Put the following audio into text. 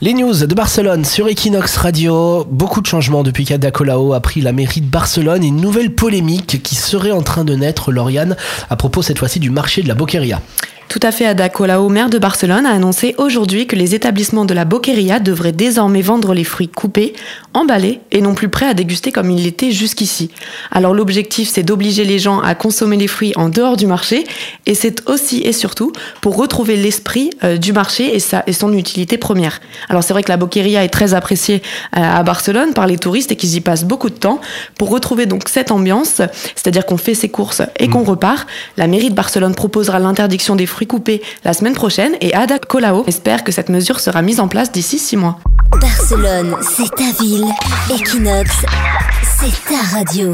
Les news de Barcelone sur Equinox Radio. Beaucoup de changements depuis qu'Ada Colau a pris la mairie de Barcelone une nouvelle polémique qui serait en train de naître, Lauriane, à propos cette fois-ci du marché de la Boqueria. Tout à fait, Ada Colau, maire de Barcelone, a annoncé aujourd'hui que les établissements de la Boqueria devraient désormais vendre les fruits coupés, emballés et non plus prêts à déguster comme ils l'étaient jusqu'ici. Alors l'objectif, c'est d'obliger les gens à consommer les fruits en dehors du marché et c'est aussi et surtout pour retrouver l'esprit euh, du marché et, sa, et son utilité première. Alors c'est vrai que la Boqueria est très appréciée euh, à Barcelone par les touristes et qu'ils y passent beaucoup de temps. Pour retrouver donc cette ambiance, c'est-à-dire qu'on fait ses courses et qu'on mmh. repart, la mairie de Barcelone proposera l'interdiction des fruits fruits la semaine prochaine et Ada Colau espère que cette mesure sera mise en place d'ici six mois. Barcelone, c'est ta ville. Equinox, c'est ta radio.